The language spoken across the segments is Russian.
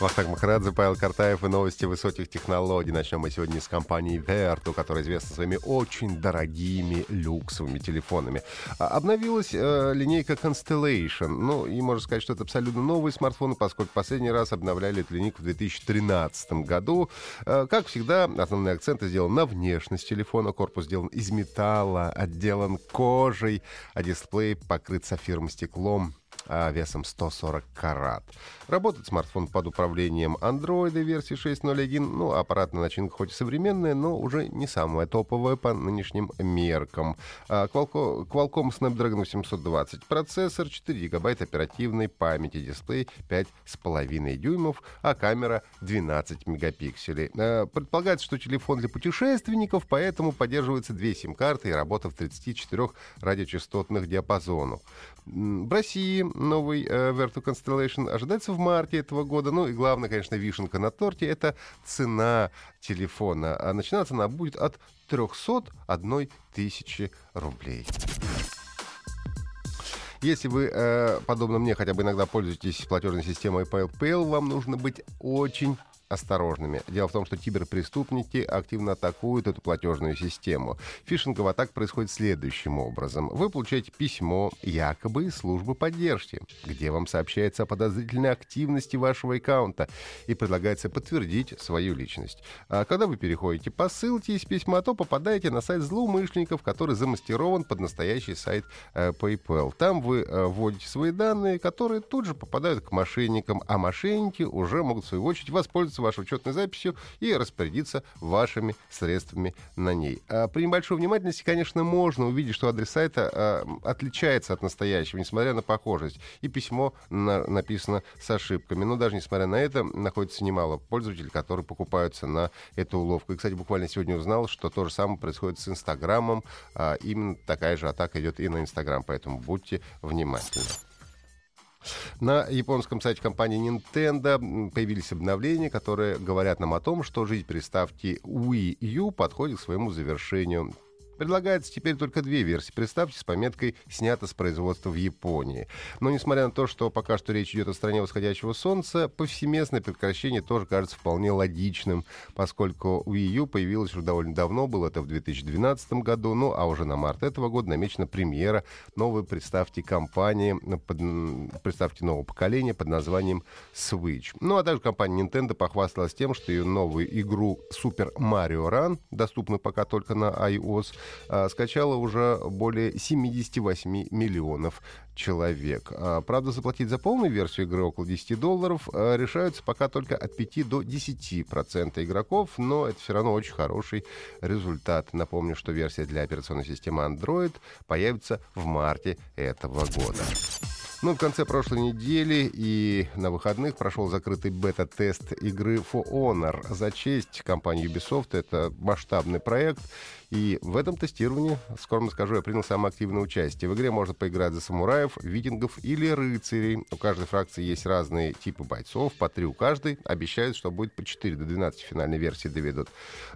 Вахтанг Махарадзе, Павел Картаев и новости высоких технологий. Начнем мы сегодня с компании Vertu, которая известна своими очень дорогими люксовыми телефонами. А, обновилась э, линейка Constellation. Ну, и можно сказать, что это абсолютно новые смартфоны, поскольку последний раз обновляли эту линейку в 2013 году. Э, как всегда, основные акценты сделаны на внешность телефона. Корпус сделан из металла, отделан кожей, а дисплей покрыт сапфиром стеклом весом 140 карат. Работает смартфон под управлением Android версии 6.0.1. Ну, аппаратная начинка хоть и современная, но уже не самая топовая по нынешним меркам. А, Qualcomm, Snapdragon 820 процессор, 4 гигабайта оперативной памяти, дисплей 5,5 дюймов, а камера 12 мегапикселей. А, предполагается, что телефон для путешественников, поэтому поддерживается две сим-карты и работа в 34 радиочастотных диапазонах. В России новый э, Vertu Constellation ожидается в марте этого года. Ну и главное, конечно, вишенка на торте — это цена телефона. А начинаться она будет от 301 тысячи рублей. Если вы, э, подобно мне, хотя бы иногда пользуетесь платежной системой PayPal, вам нужно быть очень осторожными. Дело в том, что киберпреступники активно атакуют эту платежную систему. Фишинговая атака происходит следующим образом. Вы получаете письмо якобы из службы поддержки, где вам сообщается о подозрительной активности вашего аккаунта и предлагается подтвердить свою личность. А когда вы переходите по ссылке из письма, то попадаете на сайт злоумышленников, который замаскирован под настоящий сайт э, PayPal. Там вы э, вводите свои данные, которые тут же попадают к мошенникам, а мошенники уже могут в свою очередь воспользоваться воспользоваться вашей учетной записью и распорядиться вашими средствами на ней. А при небольшой внимательности, конечно, можно увидеть, что адрес сайта а, отличается от настоящего, несмотря на похожесть. И письмо на, написано с ошибками. Но даже несмотря на это, находится немало пользователей, которые покупаются на эту уловку. И, кстати, буквально сегодня узнал, что то же самое происходит с Инстаграмом. А, именно такая же атака идет и на Инстаграм, поэтому будьте внимательны. На японском сайте компании Nintendo появились обновления, которые говорят нам о том, что жизнь приставки Wii U подходит к своему завершению. Предлагается теперь только две версии. Представьте, с пометкой «Снято с производства в Японии». Но несмотря на то, что пока что речь идет о стране восходящего солнца, повсеместное прекращение тоже кажется вполне логичным, поскольку Wii U появилась уже довольно давно, было это в 2012 году, ну а уже на март этого года намечена премьера новой приставки компании, под, приставки нового поколения под названием Switch. Ну а также компания Nintendo похвасталась тем, что ее новую игру Super Mario Run, доступную пока только на iOS, скачало уже более 78 миллионов человек. А, правда, заплатить за полную версию игры около 10 долларов а, решаются пока только от 5 до 10 процентов игроков, но это все равно очень хороший результат. Напомню, что версия для операционной системы Android появится в марте этого года. Ну, в конце прошлой недели и на выходных прошел закрытый бета-тест игры For Honor за честь компании Ubisoft. Это масштабный проект, и в этом тестировании, скромно скажу, я принял самое активное участие. В игре можно поиграть за самураев, викингов или рыцарей. У каждой фракции есть разные типы бойцов, по три у каждой. Обещают, что будет по 4 до 12 финальной версии доведут.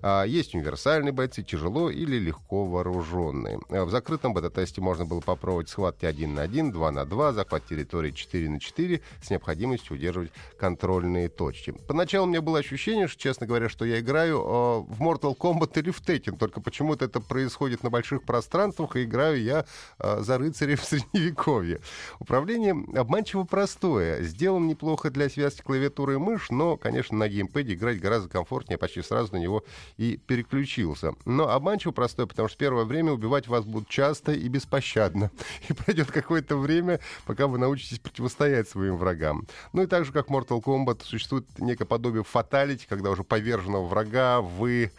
А, есть универсальные бойцы, тяжело или легко вооруженные. А, в закрытом бета-тесте можно было попробовать схватки 1 на 1, 2 на 2, захват территории 4 на 4 с необходимостью удерживать контрольные точки. Поначалу у меня было ощущение, что, честно говоря, что я играю э, в Mortal Kombat или в Tekken, только почему почему-то это происходит на больших пространствах, и играю я э, за рыцаря в Средневековье. Управление обманчиво простое. Сделан неплохо для связки клавиатуры и мышь, но, конечно, на геймпэде играть гораздо комфортнее, почти сразу на него и переключился. Но обманчиво простое, потому что первое время убивать вас будут часто и беспощадно. И пройдет какое-то время, пока вы научитесь противостоять своим врагам. Ну и так же, как Mortal Kombat, существует некое подобие фаталити, когда уже поверженного врага вы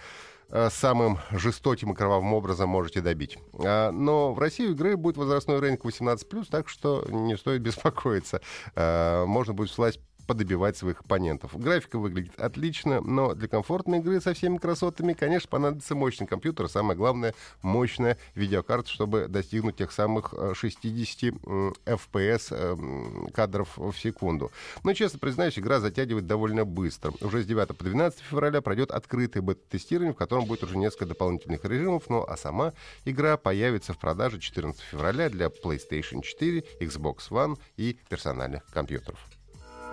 самым жестоким и кровавым образом можете добить. А, но в России игры будет возрастной рейтинг 18+, так что не стоит беспокоиться. А, можно будет вслать подобивать своих оппонентов. Графика выглядит отлично, но для комфортной игры со всеми красотами, конечно, понадобится мощный компьютер, самое главное, мощная видеокарта, чтобы достигнуть тех самых 60 FPS кадров в секунду. Но, честно признаюсь, игра затягивает довольно быстро. Уже с 9 по 12 февраля пройдет открытое бета-тестирование, в котором будет уже несколько дополнительных режимов, ну а сама игра появится в продаже 14 февраля для PlayStation 4, Xbox One и персональных компьютеров.